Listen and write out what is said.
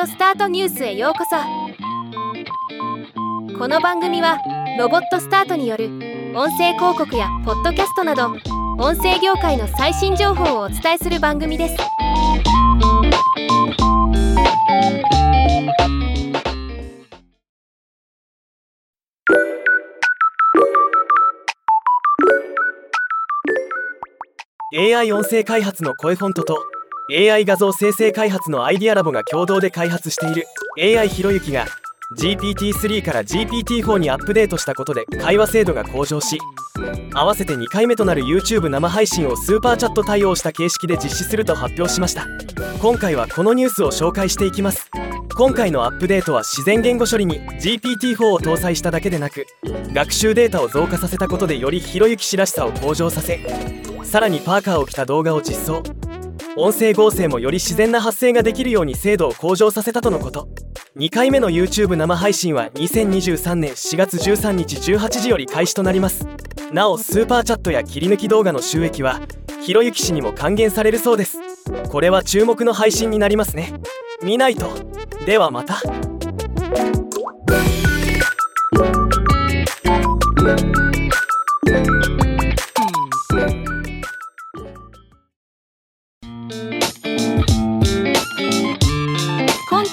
オスタートニュースへようこそ。この番組はロボットスタートによる音声広告やポッドキャストなど音声業界の最新情報をお伝えする番組です。AI 音声開発の声フォントと AI 画像生成開発のアイディアラボが共同で開発している。AI ひろゆきが GPT-3 から GPT-4 にアップデートしたことで会話精度が向上し合わせて2回目となる YouTube 生配信をスーパーチャット対応した形式で実施すると発表しました。今回はこのニュースを紹介していきます。今回のアップデートは自然言語処理に GPT-4 を搭載しただけでなく学習データを増加させたことでよりひろゆき氏らしさを向上させさらにパーカーを着た動画を実装。音声合成もより自然な発声ができるように精度を向上させたとのこと。2回目の YouTube 生配信は2023年4月13日18時より開始となります。なおスーパーチャットや切り抜き動画の収益はひろゆき氏にも還元されるそうです。これは注目の配信になりますね。見ないと。ではまた。